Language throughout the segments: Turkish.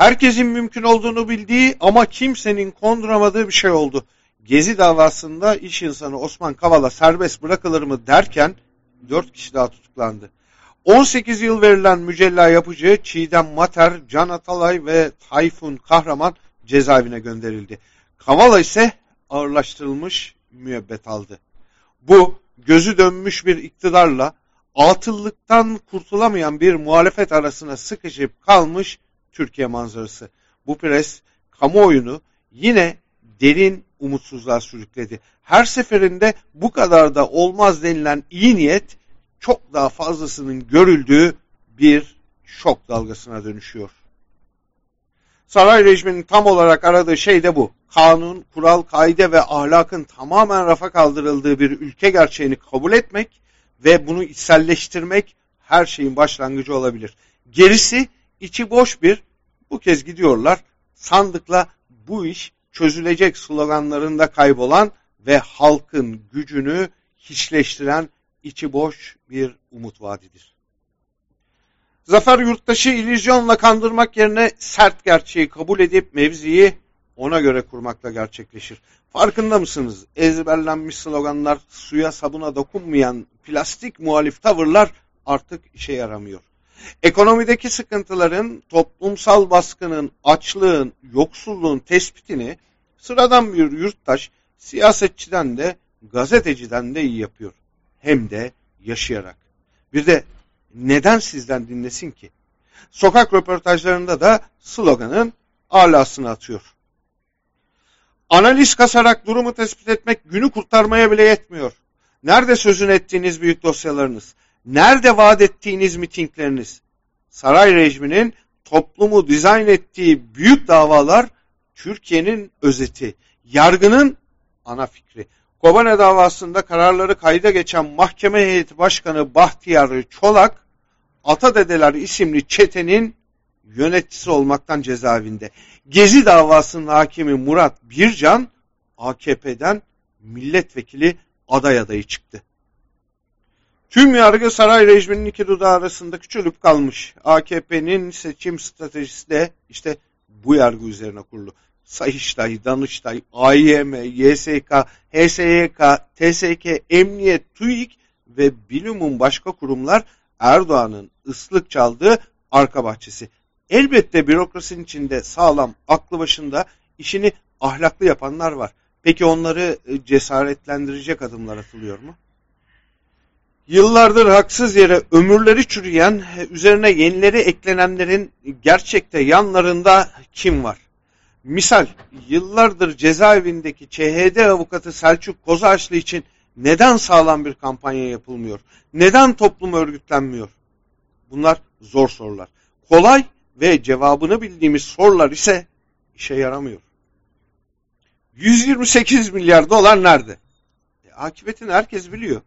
Herkesin mümkün olduğunu bildiği ama kimsenin konduramadığı bir şey oldu. Gezi davasında iş insanı Osman Kavala serbest bırakılır mı derken 4 kişi daha tutuklandı. 18 yıl verilen mücella yapıcı Çiğdem Mater, Can Atalay ve Tayfun Kahraman cezaevine gönderildi. Kavala ise ağırlaştırılmış müebbet aldı. Bu gözü dönmüş bir iktidarla atıllıktan kurtulamayan bir muhalefet arasına sıkışıp kalmış Türkiye manzarası. Bu pres kamuoyunu yine derin umutsuzluğa sürükledi. Her seferinde bu kadar da olmaz denilen iyi niyet çok daha fazlasının görüldüğü bir şok dalgasına dönüşüyor. Saray rejiminin tam olarak aradığı şey de bu. Kanun, kural, kaide ve ahlakın tamamen rafa kaldırıldığı bir ülke gerçeğini kabul etmek ve bunu içselleştirmek her şeyin başlangıcı olabilir. Gerisi içi boş bir bu kez gidiyorlar sandıkla bu iş çözülecek sloganlarında kaybolan ve halkın gücünü hiçleştiren içi boş bir umut vadidir. Zafer Yurttaş'ı illüzyonla kandırmak yerine sert gerçeği kabul edip mevziyi ona göre kurmakla gerçekleşir. Farkında mısınız? Ezberlenmiş sloganlar, suya sabuna dokunmayan plastik muhalif tavırlar artık işe yaramıyor. Ekonomideki sıkıntıların, toplumsal baskının, açlığın, yoksulluğun tespitini sıradan bir yurttaş siyasetçiden de gazeteciden de iyi yapıyor. Hem de yaşayarak. Bir de neden sizden dinlesin ki? Sokak röportajlarında da sloganın alasını atıyor. Analiz kasarak durumu tespit etmek günü kurtarmaya bile yetmiyor. Nerede sözün ettiğiniz büyük dosyalarınız? Nerede vaat ettiğiniz mitingleriniz? Saray rejiminin toplumu dizayn ettiği büyük davalar Türkiye'nin özeti. Yargının ana fikri. Kobane davasında kararları kayda geçen mahkeme heyeti başkanı Bahtiyar Çolak, Atadedeler isimli çetenin yöneticisi olmaktan cezaevinde. Gezi davasının hakimi Murat Bircan, AKP'den milletvekili aday adayı çıktı. Tüm yargı saray rejiminin iki dudağı arasında küçülüp kalmış. AKP'nin seçim stratejisi de işte bu yargı üzerine kurulu. Sayıştay, Danıştay, AYM, YSK, HSYK, TSK, Emniyet, TÜİK ve bilumun başka kurumlar Erdoğan'ın ıslık çaldığı arka bahçesi. Elbette bürokrasinin içinde sağlam, aklı başında işini ahlaklı yapanlar var. Peki onları cesaretlendirecek adımlar atılıyor mu? Yıllardır haksız yere ömürleri çürüyen, üzerine yenileri eklenenlerin gerçekte yanlarında kim var? Misal, yıllardır cezaevindeki ÇHD avukatı Selçuk Kozaçlı için neden sağlam bir kampanya yapılmıyor? Neden toplum örgütlenmiyor? Bunlar zor sorular. Kolay ve cevabını bildiğimiz sorular ise işe yaramıyor. 128 milyar dolar nerede? E, akıbetini herkes biliyor.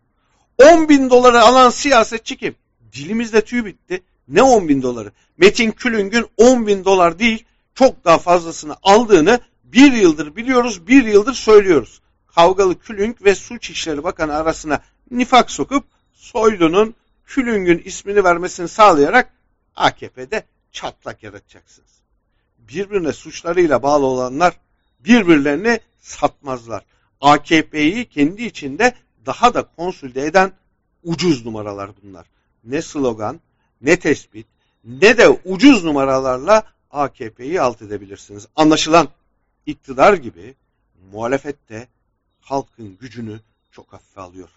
10 bin doları alan siyasetçi kim? Dilimizde tüy bitti. Ne 10 bin doları? Metin Külüng'ün 10 bin dolar değil çok daha fazlasını aldığını bir yıldır biliyoruz, bir yıldır söylüyoruz. Kavgalı Külünk ve Suç İşleri Bakanı arasına nifak sokup Soylu'nun Külüng'ün ismini vermesini sağlayarak AKP'de çatlak yaratacaksınız. Birbirine suçlarıyla bağlı olanlar birbirlerini satmazlar. AKP'yi kendi içinde daha da konsülde eden ucuz numaralar bunlar. Ne slogan, ne tespit, ne de ucuz numaralarla AKP'yi alt edebilirsiniz. Anlaşılan iktidar gibi muhalefet de halkın gücünü çok hafife alıyor.